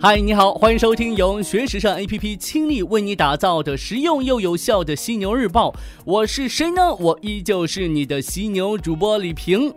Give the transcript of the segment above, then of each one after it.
嗨，你好，欢迎收听由学时尚 APP 倾力为你打造的实用又有效的犀牛日报。我是谁呢？我依旧是你的犀牛主播李平。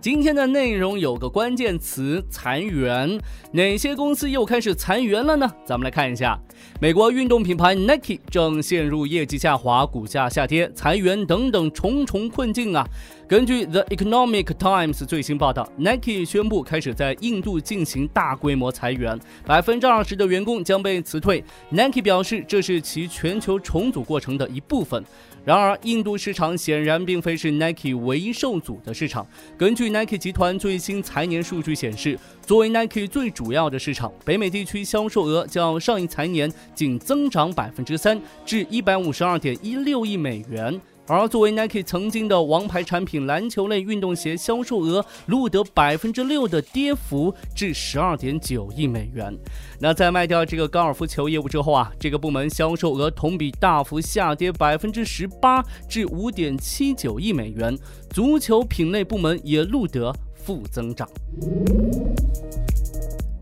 今天的内容有个关键词：裁员。哪些公司又开始裁员了呢？咱们来看一下，美国运动品牌 Nike 正陷入业绩下滑、股价下跌、裁员等等重重困境啊。根据 The Economic Times 最新报道，Nike 宣布开始在印度进行大规模裁员，百分之二十的员工将被辞退。Nike 表示，这是其全球重组过程的一部分。然而，印度市场显然并非是 Nike 唯一受阻的市场。根据 Nike 集团最新财年数据显示，作为 Nike 最主要的市场，北美地区销售额较上一财年仅增长百分之三，至一百五十二点一六亿美元。而作为 Nike 曾经的王牌产品，篮球类运动鞋销售额录得百分之六的跌幅，至十二点九亿美元。那在卖掉这个高尔夫球业务之后啊，这个部门销售额同比大幅下跌百分之十八，至五点七九亿美元。足球品类部门也录得负增长。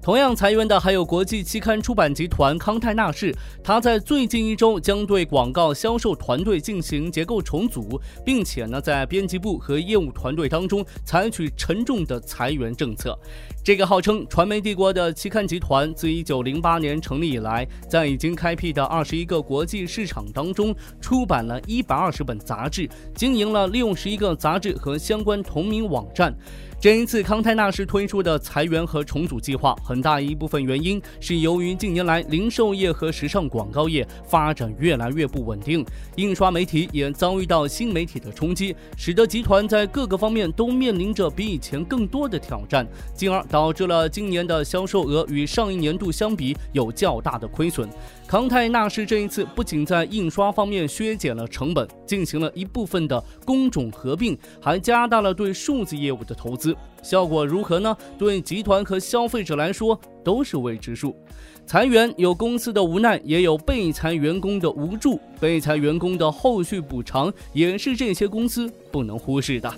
同样裁员的还有国际期刊出版集团康泰纳仕，他在最近一周将对广告销售团队进行结构重组，并且呢，在编辑部和业务团队当中采取沉重的裁员政策。这个号称传媒帝国的期刊集团，自1908年成立以来，在已经开辟的21个国际市场当中，出版了一百二十本杂志，经营了六十一个杂志和相关同名网站。这一次康泰纳仕推出的裁员和重组计划，很很大一部分原因是由于近年来零售业和时尚广告业发展越来越不稳定，印刷媒体也遭遇到新媒体的冲击，使得集团在各个方面都面临着比以前更多的挑战，进而导致了今年的销售额与上一年度相比有较大的亏损。康泰纳仕这一次不仅在印刷方面削减了成本，进行了一部分的工种合并，还加大了对数字业务的投资。效果如何呢？对集团和消费者来说都是未知数。裁员有公司的无奈，也有被裁员工的无助。被裁员工的后续补偿也是这些公司不能忽视的。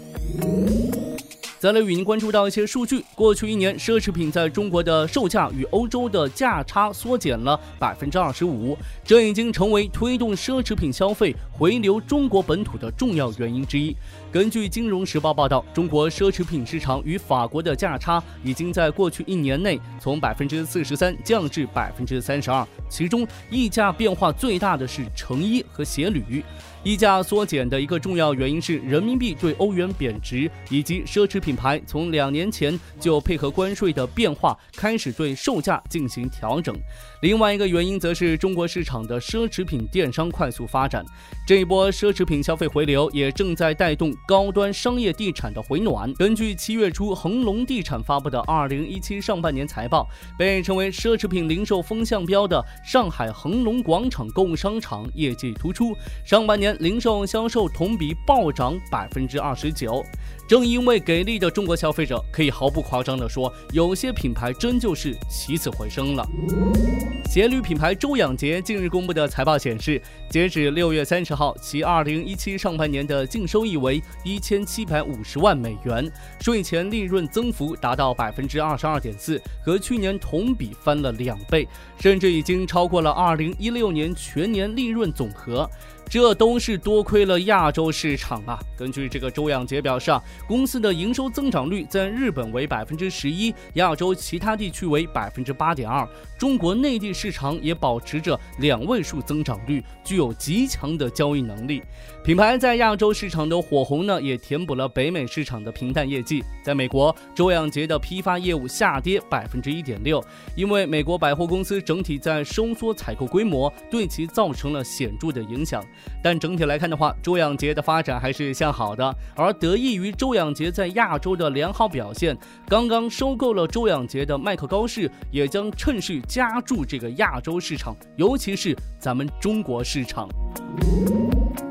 再来与您关注到一些数据，过去一年，奢侈品在中国的售价与欧洲的价差缩减了百分之二十五，这已经成为推动奢侈品消费回流中国本土的重要原因之一。根据《金融时报》报道，中国奢侈品市场与法国的价差已经在过去一年内从百分之四十三降至百分之三十二，其中溢价变化最大的是成衣和鞋履。溢价缩减的一个重要原因是人民币对欧元贬值，以及奢侈品品牌从两年前就配合关税的变化开始对售价进行调整。另外一个原因则是中国市场的奢侈品电商快速发展，这一波奢侈品消费回流也正在带动高端商业地产的回暖。根据七月初恒隆地产发布的二零一七上半年财报，被称为奢侈品零售风向标的上海恒隆广场购物商场业绩突出，上半年。零售销售同比暴涨百分之二十九。正因为给力的中国消费者，可以毫不夸张地说，有些品牌真就是起死回生了。鞋履品牌周仰杰近日公布的财报显示，截止六月三十号，其二零一七上半年的净收益为一千七百五十万美元，税前利润增幅达到百分之二十二点四，和去年同比翻了两倍，甚至已经超过了二零一六年全年利润总和。这都是多亏了亚洲市场啊！根据这个周仰杰表示啊。公司的营收增长率在日本为百分之十一，亚洲其他地区为百分之八点二，中国内地市场也保持着两位数增长率，具有极强的交易能力。品牌在亚洲市场的火红呢，也填补了北美市场的平淡业绩。在美国，周仰杰的批发业务下跌百分之一点六，因为美国百货公司整体在收缩采购规模，对其造成了显著的影响。但整体来看的话，周养杰的发展还是向好的，而得益于周。周仰杰在亚洲的良好表现，刚刚收购了周养杰的麦克高士，也将趁势加注这个亚洲市场，尤其是咱们中国市场。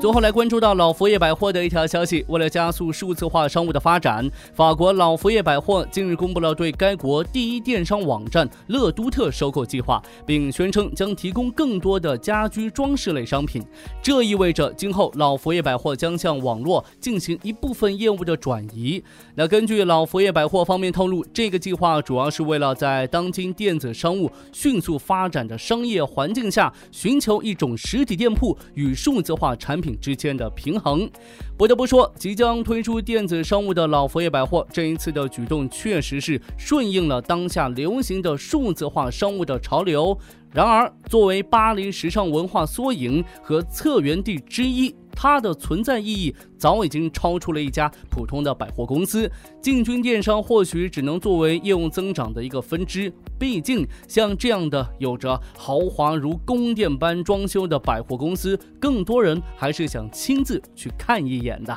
最后来关注到老佛爷百货的一条消息，为了加速数字化商务的发展，法国老佛爷百货近日公布了对该国第一电商网站乐都特收购计划，并宣称将提供更多的家居装饰类商品。这意味着今后老佛爷百货将向网络进行一部分业务的转移。那根据老佛爷百货方面透露，这个计划主要是为了在当今电子商务迅速发展的商业环境下，寻求一种实体店铺与数字化产品之间的平衡，不得不说，即将推出电子商务的老佛爷百货，这一次的举动确实是顺应了当下流行的数字化商务的潮流。然而，作为巴黎时尚文化缩影和策源地之一。它的存在意义早已经超出了一家普通的百货公司，进军电商或许只能作为业务增长的一个分支。毕竟，像这样的有着豪华如宫殿般装修的百货公司，更多人还是想亲自去看一眼的。